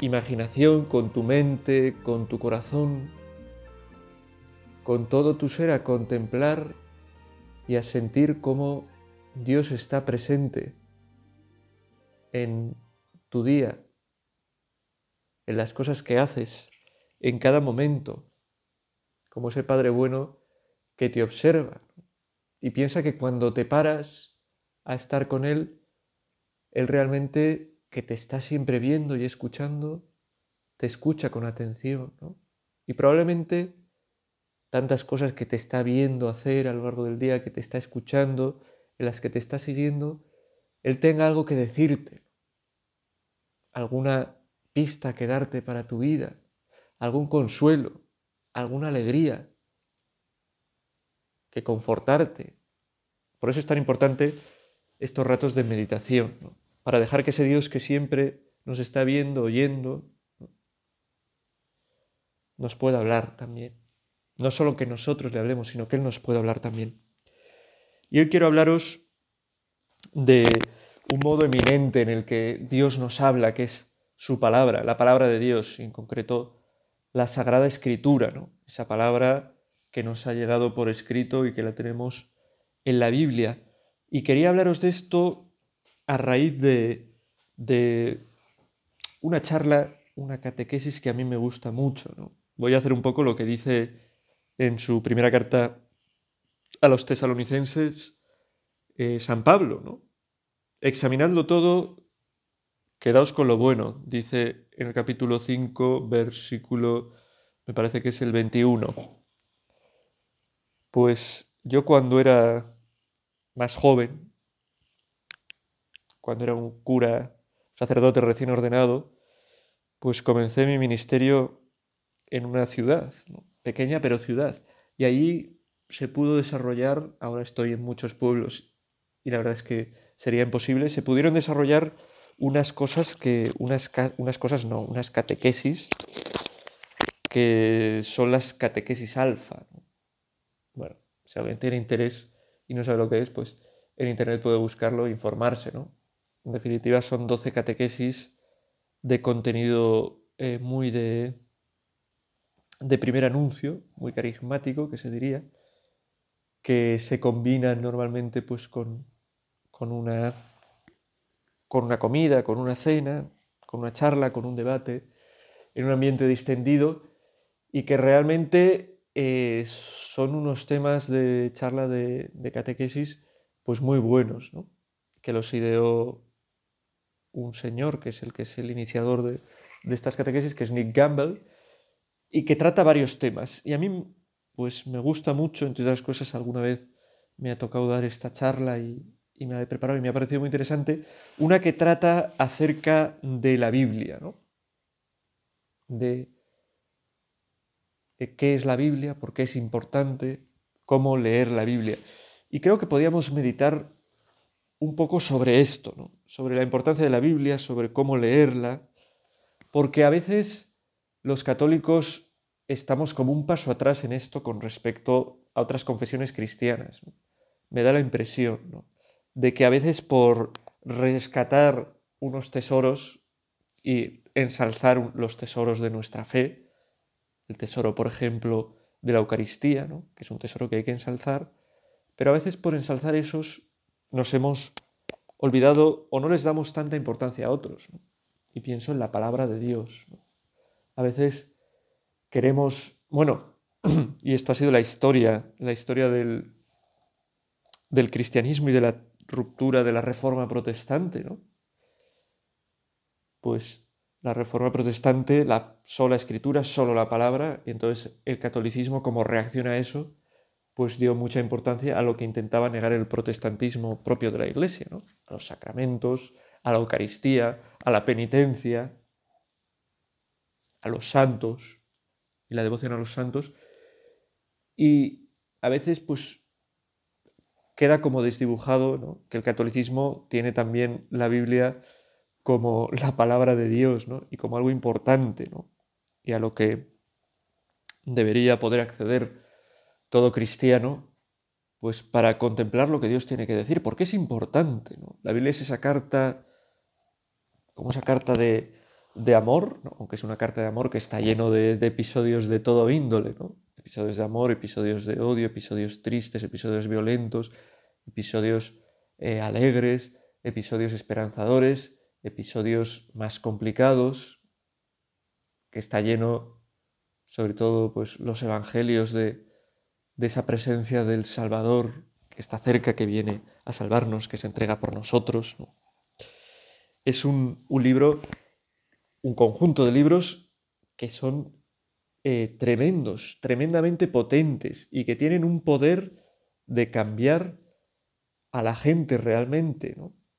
imaginación, con tu mente, con tu corazón, con todo tu ser a contemplar y a sentir cómo Dios está presente en tu día, en las cosas que haces, en cada momento, como ese Padre bueno que te observa y piensa que cuando te paras a estar con Él, Él realmente que te está siempre viendo y escuchando, te escucha con atención, ¿no? Y probablemente tantas cosas que te está viendo hacer a lo largo del día, que te está escuchando, en las que te está siguiendo, Él tenga algo que decirte, alguna pista que darte para tu vida, algún consuelo, alguna alegría, que confortarte. Por eso es tan importante estos ratos de meditación. ¿no? Para dejar que ese Dios que siempre nos está viendo, oyendo, nos pueda hablar también. No solo que nosotros le hablemos, sino que Él nos pueda hablar también. Y hoy quiero hablaros de un modo eminente en el que Dios nos habla, que es su palabra, la palabra de Dios, y en concreto la Sagrada Escritura, ¿no? esa palabra que nos ha llegado por escrito y que la tenemos en la Biblia. Y quería hablaros de esto a raíz de, de una charla, una catequesis que a mí me gusta mucho. ¿no? Voy a hacer un poco lo que dice en su primera carta a los tesalonicenses eh, San Pablo. ¿no? Examinadlo todo, quedaos con lo bueno, dice en el capítulo 5, versículo, me parece que es el 21. Pues yo cuando era más joven, cuando era un cura, sacerdote recién ordenado, pues comencé mi ministerio en una ciudad, pequeña pero ciudad. Y ahí se pudo desarrollar, ahora estoy en muchos pueblos y la verdad es que sería imposible, se pudieron desarrollar unas cosas que, unas, unas cosas no, unas catequesis que son las catequesis alfa. Bueno, si alguien tiene interés y no sabe lo que es, pues en internet puede buscarlo e informarse, ¿no? En definitiva, son 12 catequesis de contenido eh, muy de, de primer anuncio, muy carismático, que se diría, que se combinan normalmente pues, con, con, una, con una comida, con una cena, con una charla, con un debate, en un ambiente distendido y que realmente eh, son unos temas de charla de, de catequesis pues muy buenos, ¿no? que los ideó un señor que es el que es el iniciador de, estas catequesis, que es Nick Gamble, y que trata varios temas. Y a mí, pues me gusta mucho, entre otras cosas, alguna vez me ha tocado dar esta charla y, me ha preparado y me ha parecido muy interesante, una que trata acerca de la Biblia, ¿no? De, de qué es la Biblia, por qué es importante, cómo leer la Biblia. Y creo que podíamos meditar un poco sobre esto, ¿no? sobre la importancia de la Biblia, sobre cómo leerla, porque a veces los católicos estamos como un paso atrás en esto con respecto a otras confesiones cristianas. Me da la impresión de que a veces por rescatar unos tesoros y ensalzar los tesoros de nuestra fe, el tesoro, por ejemplo, de la Eucaristía, que es un tesoro que hay que ensalzar, pero a veces por ensalzar esos nos hemos olvidado o no les damos tanta importancia a otros. Y pienso en la palabra de Dios. A veces queremos, bueno, y esto ha sido la historia, la historia del, del cristianismo y de la ruptura de la reforma protestante, ¿no? Pues la reforma protestante, la sola escritura, solo la palabra, y entonces el catolicismo, como reacciona a eso, pues dio mucha importancia a lo que intentaba negar el protestantismo propio de la Iglesia, a los sacramentos, a la Eucaristía, a la penitencia. a los santos y la devoción a los santos. Y a veces, pues, queda como desdibujado que el catolicismo tiene también la Biblia como la palabra de Dios y como algo importante y a lo que debería poder acceder todo cristiano pues para contemplar lo que Dios tiene que decir, porque es importante. ¿no? La Biblia es esa carta, como esa carta de, de amor, aunque es una carta de amor que está lleno de, episodios de todo índole, ¿no? episodios de amor, episodios de odio, episodios tristes, episodios violentos, episodios eh, alegres, episodios esperanzadores, episodios más complicados, que está lleno, sobre todo, pues los evangelios de, de esa presencia del Salvador que está cerca, que viene a salvarnos, que se entrega por nosotros. Es un, libro, un conjunto de libros que son eh, tremendos, tremendamente potentes y que tienen un poder de cambiar a la gente realmente,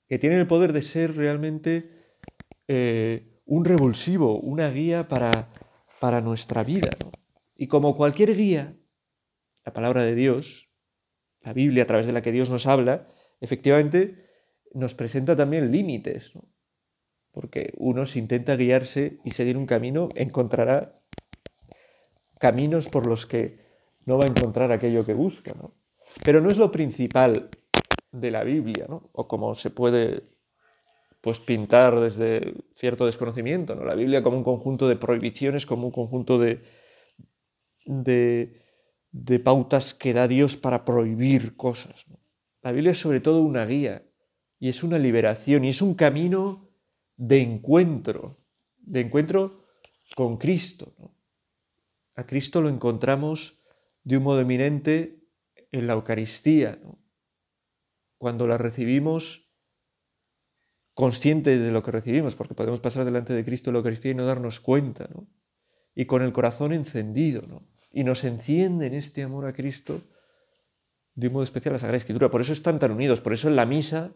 que tienen el poder de ser realmente eh, un revulsivo, una guía para, para nuestra vida. Y como cualquier guía, la palabra de Dios, la Biblia a través de la que Dios nos habla, efectivamente nos presenta también límites, porque uno si intenta guiarse y seguir un camino, encontrará caminos por los que no va a encontrar aquello que busca. Pero no es lo principal de la Biblia, o como se puede pues, pintar desde cierto desconocimiento, ¿no? la Biblia como un conjunto de prohibiciones, como un conjunto de, de de pautas que da Dios para prohibir cosas. La Biblia es sobre todo una guía y es una liberación y es un camino de encuentro, de encuentro con Cristo. A Cristo lo encontramos de un modo eminente en la Eucaristía, cuando la recibimos consciente de lo que recibimos, porque podemos pasar delante de Cristo en la Eucaristía y no darnos cuenta, y con el corazón encendido. ¿no? Y nos enciende en este amor a Cristo de un modo especial la Sagrada Escritura. Por eso están tan unidos, por eso en la misa,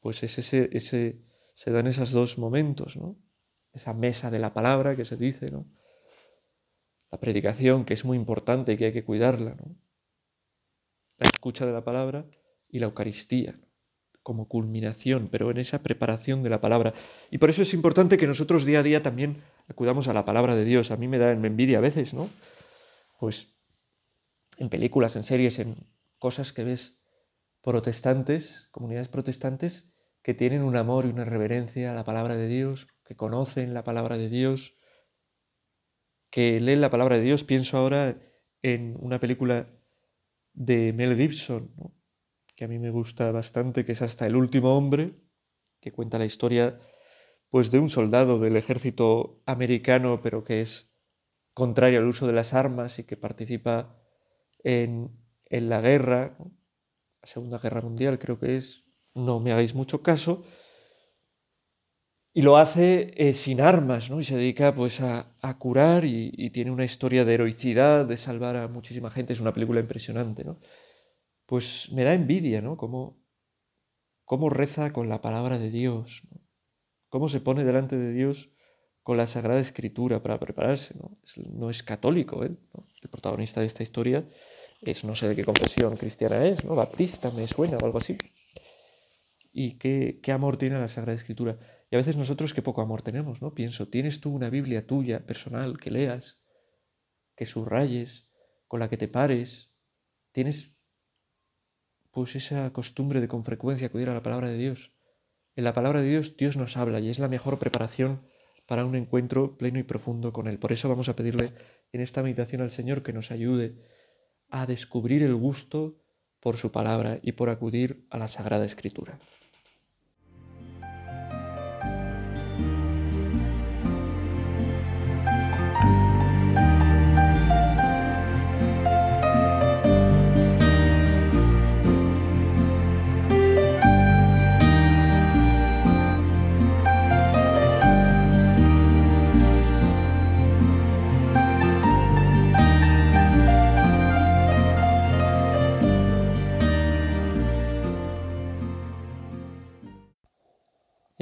pues es ese, ese, se dan esos dos momentos, ¿no? Esa mesa de la palabra que se dice, ¿no? La predicación, que es muy importante y que hay que cuidarla. La escucha de la palabra y la Eucaristía como culminación, pero en esa preparación de la palabra. Y por eso es importante que nosotros día a día también acudamos a la palabra de Dios. A mí me da envidia a veces, ¿no? Pues en películas, en series, en cosas que ves protestantes, comunidades protestantes, que tienen un amor y una reverencia a la palabra de Dios, que conocen la palabra de Dios, que leen la palabra de Dios. Pienso ahora en una película de Mel Gibson, que a mí me gusta bastante, que es Hasta el último hombre, que cuenta la historia pues de un soldado del ejército americano, pero que es contrario al uso de las armas y que participa en, la guerra, la Segunda Guerra Mundial creo que es, no me hagáis mucho caso, y lo hace eh, sin armas, ¿no? Y se dedica pues a, curar y, y, tiene una historia de heroicidad, de salvar a muchísima gente, es una película impresionante, ¿no? Pues me da envidia, ¿no? Cómo, cómo reza con la palabra de Dios, ¿no? Cómo se pone delante de Dios con la Sagrada Escritura para prepararse. No, no es católico, ¿eh? el protagonista de esta historia es no sé de qué confesión cristiana es, ¿no? Baptista me suena o algo así. Y qué, qué amor tiene la Sagrada Escritura. Y a veces nosotros qué poco amor tenemos, ¿no? Pienso, ¿tienes tú una Biblia tuya, personal, que leas, que subrayes, con la que te pares? ¿Tienes pues esa costumbre de con frecuencia acudir a la palabra de Dios? En la palabra de Dios Dios nos habla y es la mejor preparación para un encuentro pleno y profundo con Él. Por eso vamos a pedirle en esta meditación al Señor que nos ayude a descubrir el gusto por su palabra y por acudir a la Sagrada Escritura.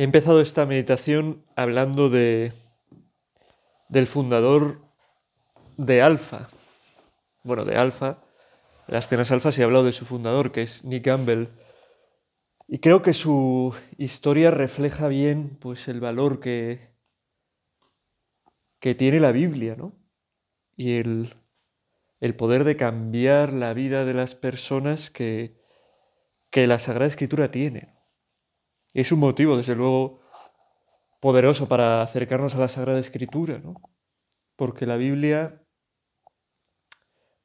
Empezado esta meditación hablando de del fundador de Alfa. Bueno, de Alfa, las cenas Alfa se ha hablado de su fundador, que es Nick Gamble. Y creo que su historia refleja bien pues el valor que, que tiene la Biblia, ¿no? Y el, el poder de cambiar la vida de las personas que, que la Sagrada Escritura tiene. Es un motivo, desde luego, poderoso para acercarnos a la Sagrada Escritura, ¿no? Porque la Biblia,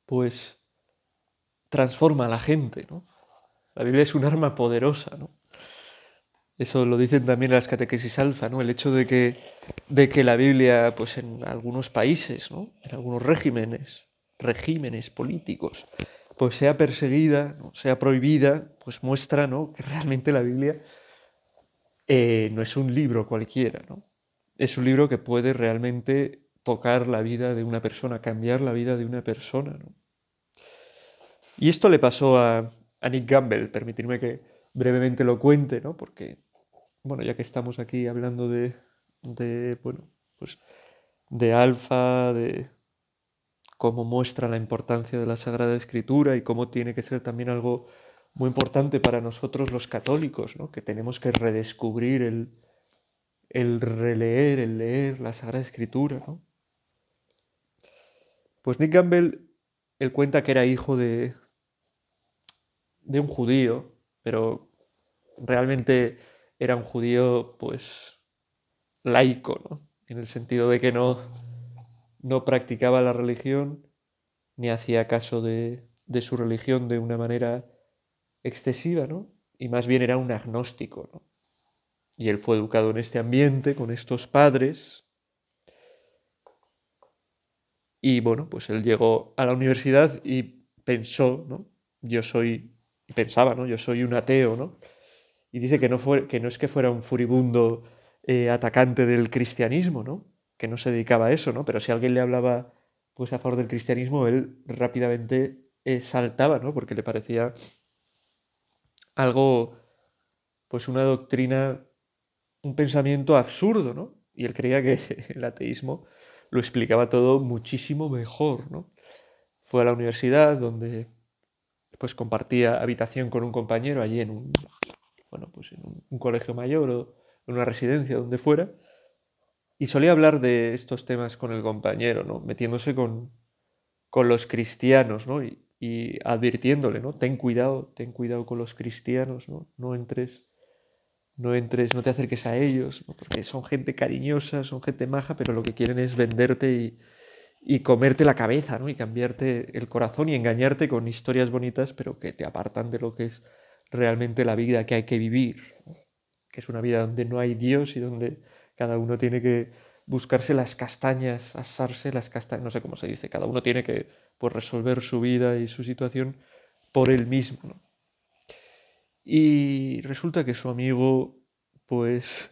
pues, transforma a la gente, ¿no? La Biblia es un arma poderosa, ¿no? Eso lo dicen también las catequesis alfa, ¿no? El hecho de que, de que la Biblia, pues en algunos países, ¿no? En algunos regímenes, regímenes políticos, pues sea perseguida, sea prohibida, pues muestra, ¿no? Que realmente la Biblia eh, no es un libro cualquiera, ¿no? Es un libro que puede realmente tocar la vida de una persona, cambiar la vida de una persona, ¿no? Y esto le pasó a, Nick Gamble, permitirme que brevemente lo cuente, ¿no? Porque, bueno, ya que estamos aquí hablando de, de bueno, pues de Alfa, de cómo muestra la importancia de la Sagrada Escritura y cómo tiene que ser también algo muy importante para nosotros los católicos, ¿no? que tenemos que redescubrir el, el releer, el leer la Sagrada Escritura. ¿no? Pues Nick Gamble, él cuenta que era hijo de, de un judío, pero realmente era un judío pues laico, ¿no? en el sentido de que no, no practicaba la religión ni hacía caso de, de su religión de una manera excesiva, ¿no? Y más bien era un agnóstico, ¿no? Y él fue educado en este ambiente, con estos padres. Y bueno, pues él llegó a la universidad y pensó, ¿no? Yo soy, pensaba, ¿no? Yo soy un ateo, ¿no? Y dice que no, fue, que no es que fuera un furibundo eh, atacante del cristianismo, ¿no? Que no se dedicaba a eso, ¿no? Pero si alguien le hablaba pues a favor del cristianismo, él rápidamente eh, saltaba, ¿no? Porque le parecía algo, pues una doctrina, un pensamiento absurdo, ¿no? Y él creía que el ateísmo lo explicaba todo muchísimo mejor, ¿no? Fue a la universidad donde pues compartía habitación con un compañero allí en un, bueno, pues en un, colegio mayor o en una residencia, donde fuera, y solía hablar de estos temas con el compañero, ¿no? Metiéndose con, con los cristianos, ¿no? Y, y advirtiéndole, ¿no? Ten cuidado, ten cuidado con los cristianos, ¿no? No entres, no entres, no te acerques a ellos, porque son gente cariñosa, son gente maja, pero lo que quieren es venderte y, y comerte la cabeza, ¿no? Y cambiarte el corazón y engañarte con historias bonitas, pero que te apartan de lo que es realmente la vida que hay que vivir, que es una vida donde no hay Dios y donde cada uno tiene que buscarse las castañas, asarse las castañas, no sé cómo se dice, cada uno tiene que pues, resolver su vida y su situación por él mismo. Y resulta que su amigo, pues,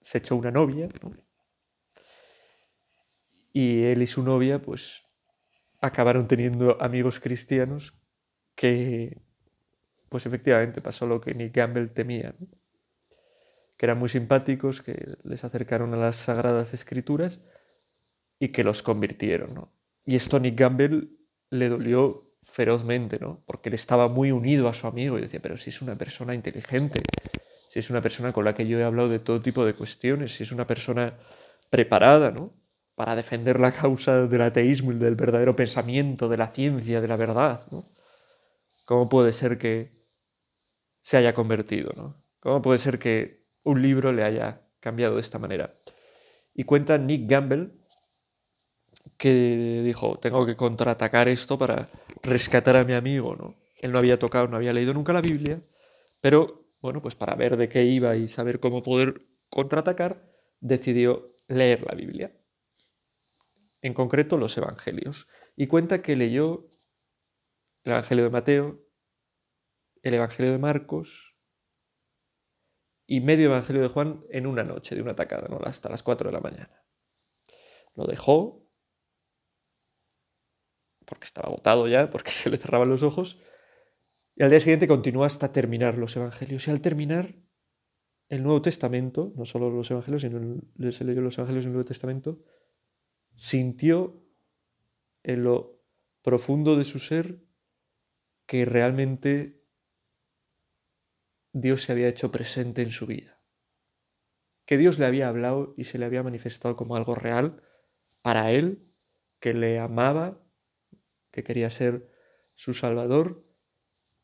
se echó una novia, y él y su novia, pues, acabaron teniendo amigos cristianos que, pues efectivamente pasó lo que Nick Gamble temía que eran muy simpáticos, que les acercaron a las sagradas escrituras y que los convirtieron. ¿no? Y esto Nick Gamble le dolió ferozmente, ¿no? porque él estaba muy unido a su amigo y decía, pero si es una persona inteligente, si es una persona con la que yo he hablado de todo tipo de cuestiones, si es una persona preparada, ¿no? Para defender la causa del ateísmo y del verdadero pensamiento, de la ciencia, de la verdad, ¿no? ¿Cómo puede ser que se haya convertido, ¿no? ¿Cómo puede ser que un libro le haya cambiado de esta manera. Y cuenta Nick Gamble que dijo, tengo que contraatacar esto para rescatar a mi amigo, ¿no? Él no había tocado, no había leído nunca la Biblia, pero bueno, pues para ver de qué iba y saber cómo poder contraatacar, decidió leer la Biblia. En concreto los Evangelios. Y cuenta que leyó el Evangelio de Mateo, el Evangelio de Marcos, y medio Evangelio de Juan en una noche de una tacada, hasta las 4 de la mañana. Lo dejó porque estaba agotado ya, porque se le cerraban los ojos, y al día siguiente continuó hasta terminar los Evangelios. Y al terminar, el Nuevo Testamento, no solo los Evangelios, sino se leyó los Evangelios y Nuevo Testamento, sintió en lo profundo de su ser que realmente Dios se había hecho presente en su vida. Que Dios le había hablado y se le había manifestado como algo real para él, que le amaba, que quería ser su Salvador,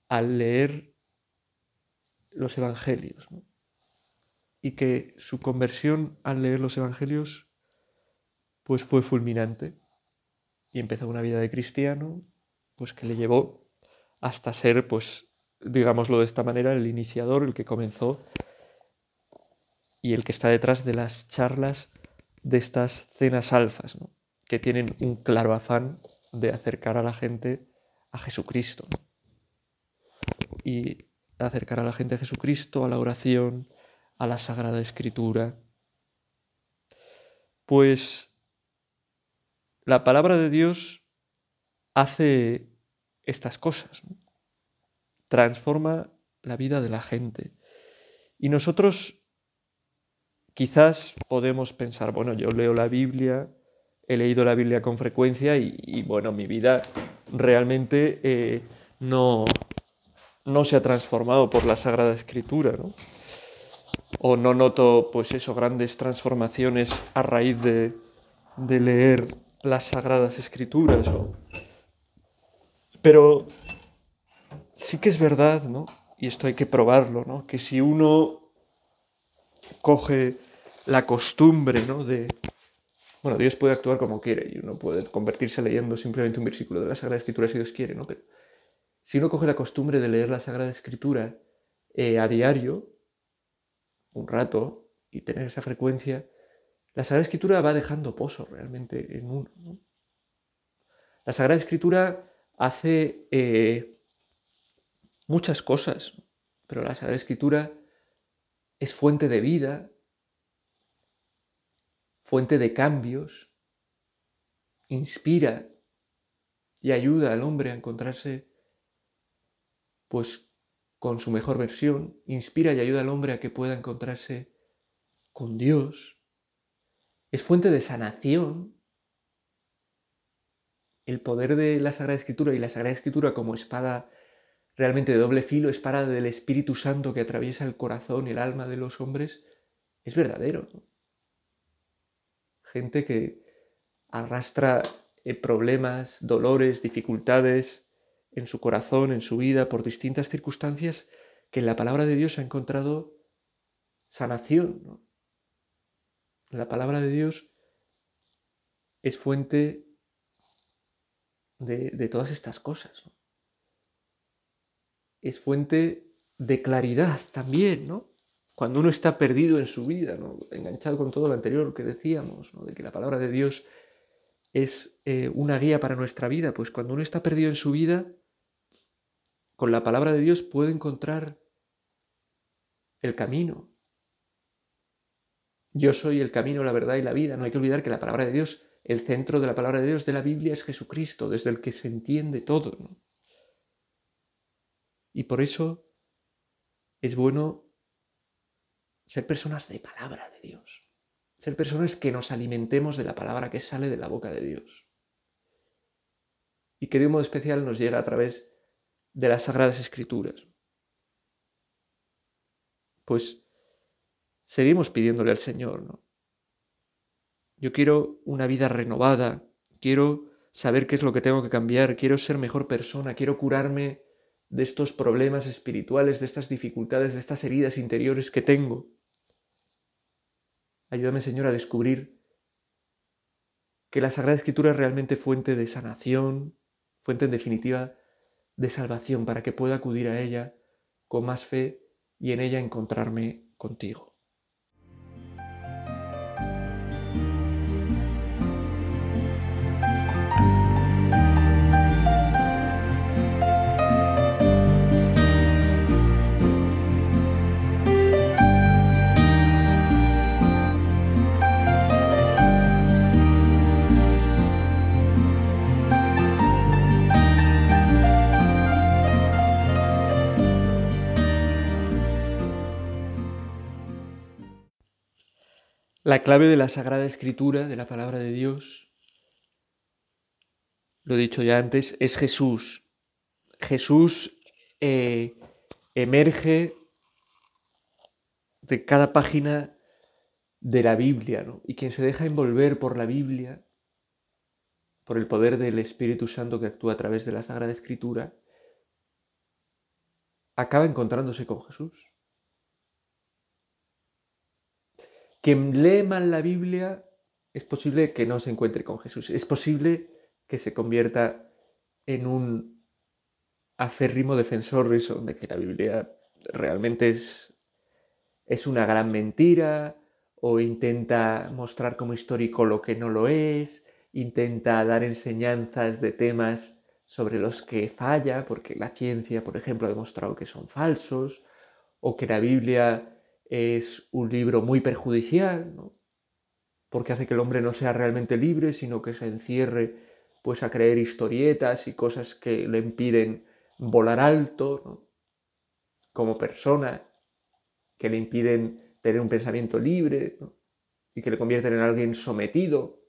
al leer los Evangelios. Y que su conversión al leer los Evangelios pues fue fulminante y empezó una vida de cristiano pues que le llevó hasta ser pues digámoslo de esta manera el iniciador, el que comenzó y el que está detrás de las charlas de estas cenas alfas, que tienen un claro afán de acercar a la gente a Jesucristo. Y acercar a la gente a Jesucristo, a la oración, a la Sagrada Escritura. Pues la palabra de Dios hace estas cosas, transforma la vida de la gente. Y nosotros quizás podemos pensar, bueno, yo leo la Biblia, he leído la Biblia con frecuencia y, bueno, mi vida realmente eh, no, no se ha transformado por la Sagrada Escritura, ¿no? O no noto, pues eso, grandes transformaciones a raíz de, de leer las Sagradas Escrituras. Pero sí que es verdad, ¿no? Y esto hay que probarlo, ¿no? Que si uno coge la costumbre, ¿no? De, bueno, Dios puede actuar como quiere y uno puede convertirse leyendo simplemente un versículo de la Sagrada Escritura si Dios quiere, ¿no? Pero si uno coge la costumbre de leer la Sagrada Escritura eh, a diario, un rato, y tener esa frecuencia, la Sagrada Escritura va dejando pozo realmente en uno. ¿no? La Sagrada Escritura hace eh, muchas cosas, pero la Sagrada Escritura es fuente de vida, fuente de cambios, inspira y ayuda al hombre a encontrarse pues con su mejor versión, inspira y ayuda al hombre a que pueda encontrarse con Dios, es fuente de sanación. El poder de la Sagrada Escritura y la Sagrada Escritura como espada realmente de doble filo, espada del Espíritu Santo que atraviesa el corazón y el alma de los hombres, es verdadero. Gente que arrastra eh, problemas, dolores, dificultades en su corazón, en su vida, por distintas circunstancias, que en la palabra de Dios ha encontrado sanación. La palabra de Dios es fuente de, de todas estas cosas. es fuente de claridad también, ¿no? Cuando uno está perdido en su vida, ¿no? enganchado con todo lo anterior que decíamos, de que la palabra de Dios es eh, una guía para nuestra vida, pues cuando uno está perdido en su vida, con la palabra de Dios puede encontrar el camino. Yo soy el camino, la verdad y la vida. No hay que olvidar que la palabra de Dios, el centro de la palabra de Dios de la Biblia es Jesucristo, desde el que se entiende todo. Y por eso es bueno ser personas de palabra de Dios. Ser personas que nos alimentemos de la palabra que sale de la boca de Dios. Y que de un modo especial nos llega a través de las Sagradas Escrituras. Pues seguimos pidiéndole al Señor. Yo quiero una vida renovada, quiero saber qué es lo que tengo que cambiar, quiero ser mejor persona, quiero curarme de estos problemas espirituales, de estas dificultades, de estas heridas interiores que tengo. Ayúdame, Señor, a descubrir que la Sagrada Escritura es realmente fuente de sanación, fuente en definitiva de salvación, para que pueda acudir a ella con más fe y en ella encontrarme contigo. La clave de la Sagrada Escritura, de la palabra de Dios, lo he dicho ya antes, es Jesús. Jesús eh, emerge de cada página de la Biblia, ¿no? Y quien se deja envolver por la Biblia, por el poder del Espíritu Santo que actúa a través de la Sagrada Escritura, acaba encontrándose con Jesús. Quien lee mal la Biblia es posible que no se encuentre con Jesús. Es posible que se convierta en un aférrimo defensor eso, de que la Biblia realmente es, es una gran mentira, o intenta mostrar como histórico lo que no lo es, intenta dar enseñanzas de temas sobre los que falla, porque la ciencia, por ejemplo, ha demostrado que son falsos, o que la Biblia es un libro muy perjudicial, porque hace que el hombre no sea realmente libre, sino que se encierre pues a creer historietas y cosas que le impiden volar alto, como persona, que le impiden tener un pensamiento libre y que le convierten en alguien sometido.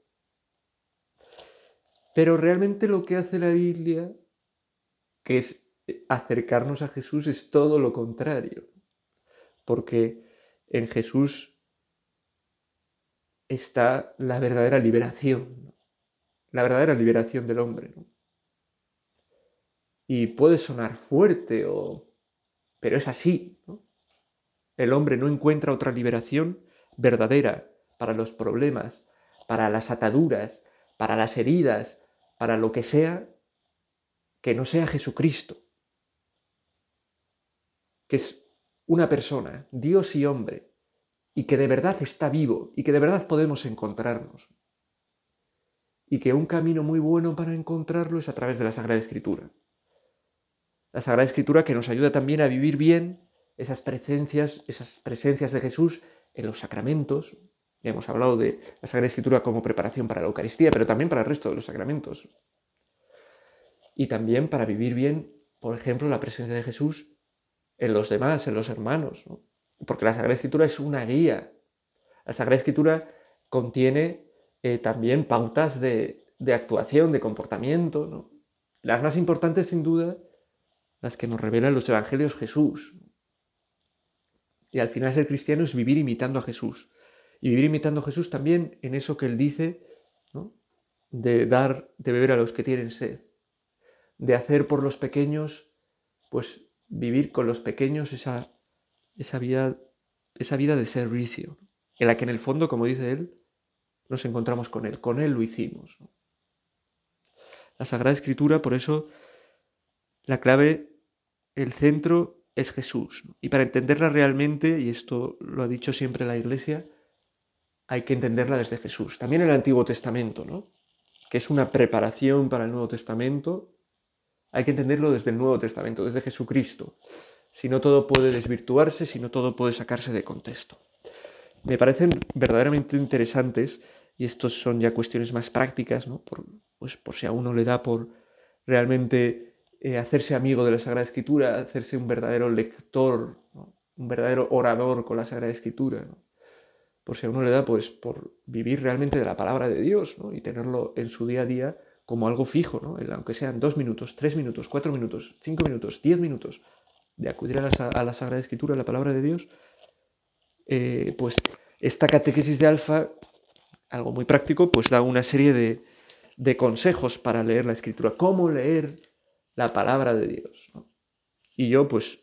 Pero realmente lo que hace la Biblia, que es acercarnos a Jesús, es todo lo contrario. Porque en Jesús está la verdadera liberación, la verdadera liberación del hombre. Y puede sonar fuerte, o... pero es así. El hombre no encuentra otra liberación verdadera para los problemas, para las ataduras, para las heridas, para lo que sea, que no sea Jesucristo, que es una persona, Dios y hombre, y que de verdad está vivo y que de verdad podemos encontrarnos. Y que un camino muy bueno para encontrarlo es a través de la Sagrada Escritura. La Sagrada Escritura que nos ayuda también a vivir bien esas presencias, esas presencias de Jesús en los sacramentos. Ya hemos hablado de la Sagrada Escritura como preparación para la Eucaristía, pero también para el resto de los sacramentos. Y también para vivir bien, por ejemplo, la presencia de Jesús en los demás, en los hermanos. Porque la Sagrada Escritura es una guía. La Sagrada Escritura contiene eh, también pautas de, actuación, de comportamiento. Las más importantes, sin duda, las que nos revelan los Evangelios Jesús. Y al final ser cristiano es vivir imitando a Jesús. Y vivir imitando a Jesús también en eso que él dice, de dar de beber a los que tienen sed, de hacer por los pequeños, pues vivir con los pequeños esa, esa, vida, esa vida de servicio, en la que en el fondo, como dice él, nos encontramos con él, con él lo hicimos. La Sagrada Escritura, por eso, la clave, el centro es Jesús. Y para entenderla realmente, y esto lo ha dicho siempre la Iglesia, hay que entenderla desde Jesús. También el Antiguo Testamento, ¿no? que es una preparación para el Nuevo Testamento, hay que entenderlo desde el Nuevo Testamento, desde Jesucristo. Si no todo puede desvirtuarse, si no todo puede sacarse de contexto. Me parecen verdaderamente interesantes, y estos son ya cuestiones más prácticas, ¿no? por, pues por si a uno le da por realmente eh, hacerse amigo de la Sagrada Escritura, hacerse un verdadero lector, un verdadero orador con la Sagrada Escritura. Por si a uno le da, pues, por vivir realmente de la palabra de Dios y tenerlo en su día a día como algo fijo, ¿no? aunque sean dos minutos, tres minutos, cuatro minutos, cinco minutos, diez minutos, de acudir a la, Sagrada Escritura, a la palabra de Dios, eh, pues esta catequesis de alfa, algo muy práctico, pues da una serie de, de consejos para leer la Escritura. ¿Cómo leer la palabra de Dios. Y yo pues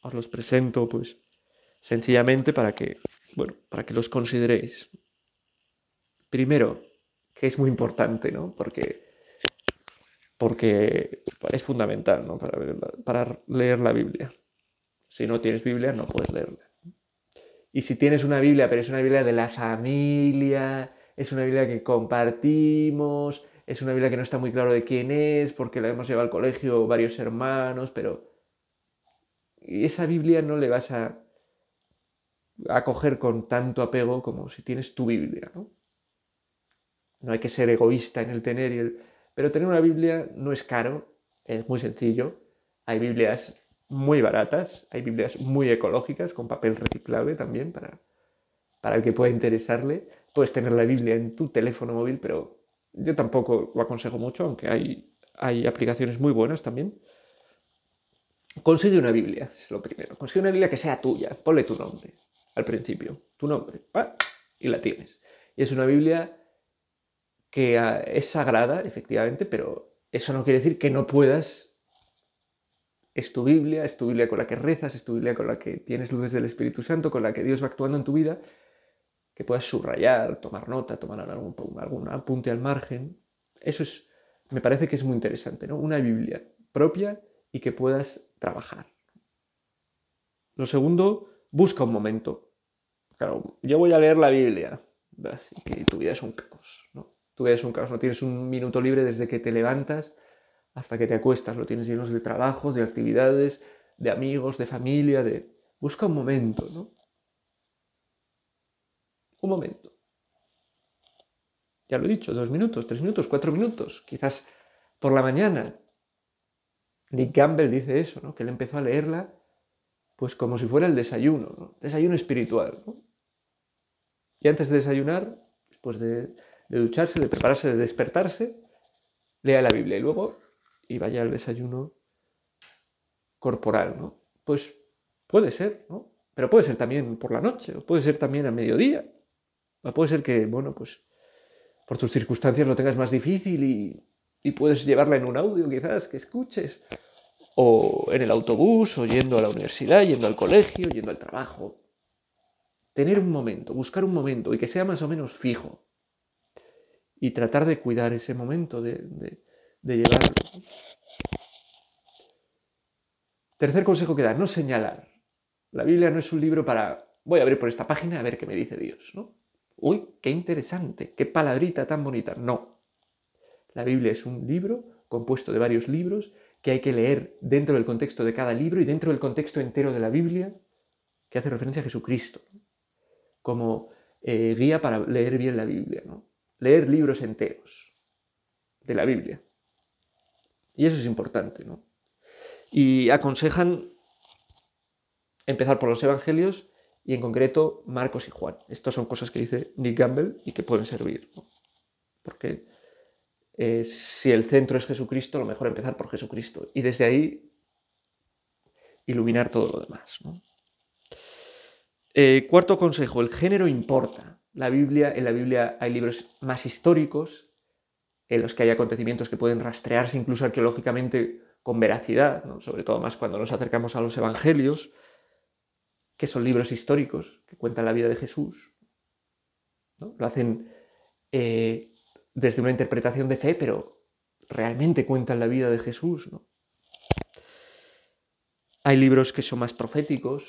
os los presento pues sencillamente para que, bueno, para que los consideréis. Primero, que es muy importante, ¿no? Porque, porque es fundamental, ¿no? Para, para leer la Biblia. Si no tienes Biblia, no puedes leerla. Y si tienes una Biblia, pero es una Biblia de la familia, es una Biblia que compartimos, es una Biblia que no está muy claro de quién es, porque la hemos llevado al colegio varios hermanos, pero esa Biblia no le vas a, acoger con tanto apego como si tienes tu Biblia, ¿no? No hay que ser egoísta en el tener y el... Pero tener una Biblia no es caro, es muy sencillo. Hay Biblias muy baratas, hay Biblias muy ecológicas, con papel reciclable también, para, para el que pueda interesarle. puedes tener la Biblia en tu teléfono móvil, pero yo tampoco lo aconsejo mucho, aunque hay, hay aplicaciones muy buenas también. Consigue una Biblia, es lo primero. Consigue una Biblia que sea tuya. Ponle tu nombre al principio. Tu nombre. Y la tienes. Y es una Biblia que ah, es sagrada, efectivamente, pero eso no quiere decir que no puedas. Es tu Biblia, es tu Biblia con la que rezas, es tu Biblia con la que tienes luces del Espíritu Santo, con la que Dios va actuando en tu vida, que puedas subrayar, tomar nota, tomar algún, algún apunte al margen. Eso es, me parece que es muy interesante, ¿no? Una Biblia propia y que puedas trabajar. Lo segundo, busca un momento. Claro, yo voy a leer la Biblia. Y tu vida es un caos, ¿no? Tu vida es un caos, no tienes un minuto libre desde que te levantas hasta que te acuestas, lo tienes llenos de trabajos, de actividades, de amigos, de familia, de... Busca un momento, ¿no? Un momento. Ya lo he dicho, dos minutos, tres minutos, cuatro minutos, quizás por la mañana, Nick Campbell dice eso, ¿no? que él empezó a leerla pues como si fuera el desayuno, ¿no? desayuno espiritual. Y antes de desayunar, después de, ducharse, de prepararse, de despertarse, lea la Biblia y luego y vaya al desayuno corporal. ¿no? Pues puede ser, ¿no? pero puede ser también por la noche, o puede ser también a mediodía, o puede ser que, bueno, pues por tus circunstancias lo tengas más difícil y, y puedes llevarla en un audio quizás que escuches, o en el autobús, o yendo a la universidad, yendo al colegio, yendo al trabajo. Tener un momento, buscar un momento y que sea más o menos fijo. Y tratar de cuidar ese momento, de, llevarlo. Tercer consejo que da, no señalar. La Biblia no es un libro para, voy a abrir por esta página a ver qué me dice Dios, ¿no? Uy, qué interesante, qué palabrita tan bonita. No, la Biblia es un libro compuesto de varios libros que hay que leer dentro del contexto de cada libro y dentro del contexto entero de la Biblia que hace referencia a Jesucristo como eh, guía para leer bien la Biblia, ¿no? Leer libros enteros de la Biblia. Y eso es importante. ¿no? Y aconsejan empezar por los Evangelios y en concreto Marcos y Juan. Estas son cosas que dice Nick Gamble y que pueden servir. Porque eh, si el centro es Jesucristo, lo mejor empezar por Jesucristo. Y desde ahí iluminar todo lo demás. Eh, cuarto consejo, el género importa. La Biblia, en la Biblia hay libros más históricos, en los que hay acontecimientos que pueden rastrearse incluso arqueológicamente con veracidad, sobre todo más cuando nos acercamos a los evangelios, que son libros históricos que cuentan la vida de Jesús. Lo hacen eh, desde una interpretación de fe, pero realmente cuentan la vida de Jesús. Hay libros que son más proféticos,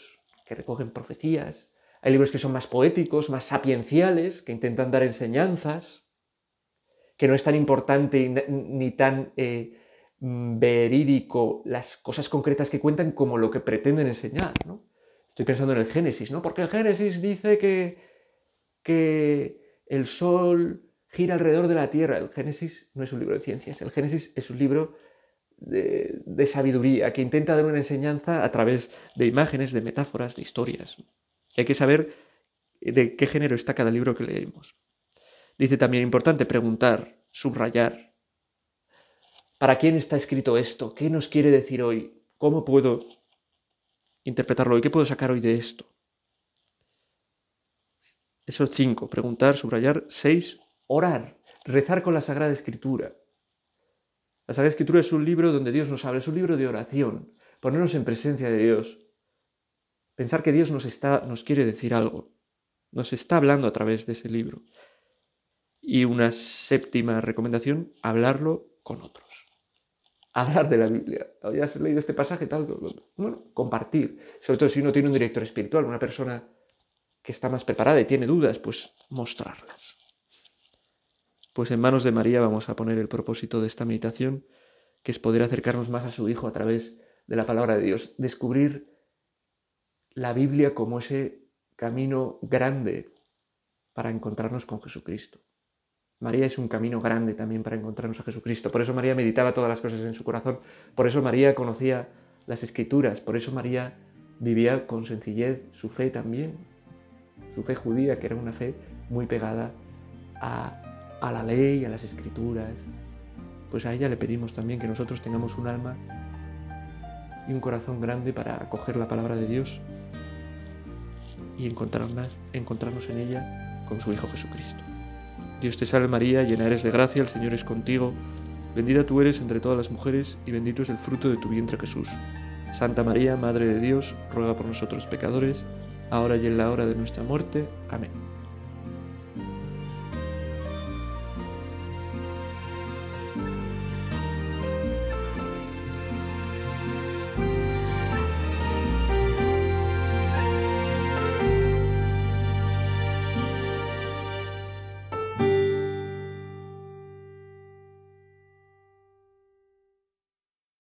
que recogen profecías. Hay libros que son más poéticos, más sapienciales, que intentan dar enseñanzas, que no es tan importante ni tan eh, verídico las cosas concretas que cuentan como lo que pretenden enseñar. ¿no? Estoy pensando en el Génesis, ¿no? Porque el Génesis dice que, que el sol gira alrededor de la Tierra. El Génesis no es un libro de ciencias, el Génesis es un libro de, sabiduría que intenta dar una enseñanza a través de imágenes, de metáforas, de historias. Hay que saber de qué género está cada libro que leemos. Dice también importante preguntar, subrayar. ¿Para quién está escrito esto? ¿Qué nos quiere decir hoy? ¿Cómo puedo interpretarlo hoy? ¿Qué puedo sacar hoy de esto? Eso es cinco. Preguntar, subrayar. Seis, orar, rezar con la Sagrada Escritura. La Sagrada Escritura es un libro donde Dios nos habla, es un libro de oración, ponernos en presencia de Dios, pensar que Dios nos, está, nos quiere decir algo, nos está hablando a través de ese libro. Y una séptima recomendación, hablarlo con otros. Hablar de la Biblia. ¿Has leído este pasaje? Tal? Bueno, compartir. Sobre todo si uno tiene un director espiritual, una persona que está más preparada y tiene dudas, pues mostrarlas. Pues en manos de María vamos a poner el propósito de esta meditación, que es poder acercarnos más a su Hijo a través de la palabra de Dios, descubrir la Biblia como ese camino grande para encontrarnos con Jesucristo. María es un camino grande también para encontrarnos a Jesucristo. Por eso María meditaba todas las cosas en su corazón. Por eso María conocía las escrituras. Por eso María vivía con sencillez su fe también. Su fe judía, que era una fe muy pegada a, a la ley, a las escrituras. Pues a ella le pedimos también que nosotros tengamos un alma y un corazón grande para acoger la palabra de Dios y encontrarnos, encontrarnos en ella con su Hijo Jesucristo. Dios te salve María, llena eres de gracia, el Señor es contigo, bendita tú eres entre todas las mujeres y bendito es el fruto de tu vientre Jesús. Santa María, Madre de Dios, ruega por nosotros pecadores, ahora y en la hora de nuestra muerte. Amén.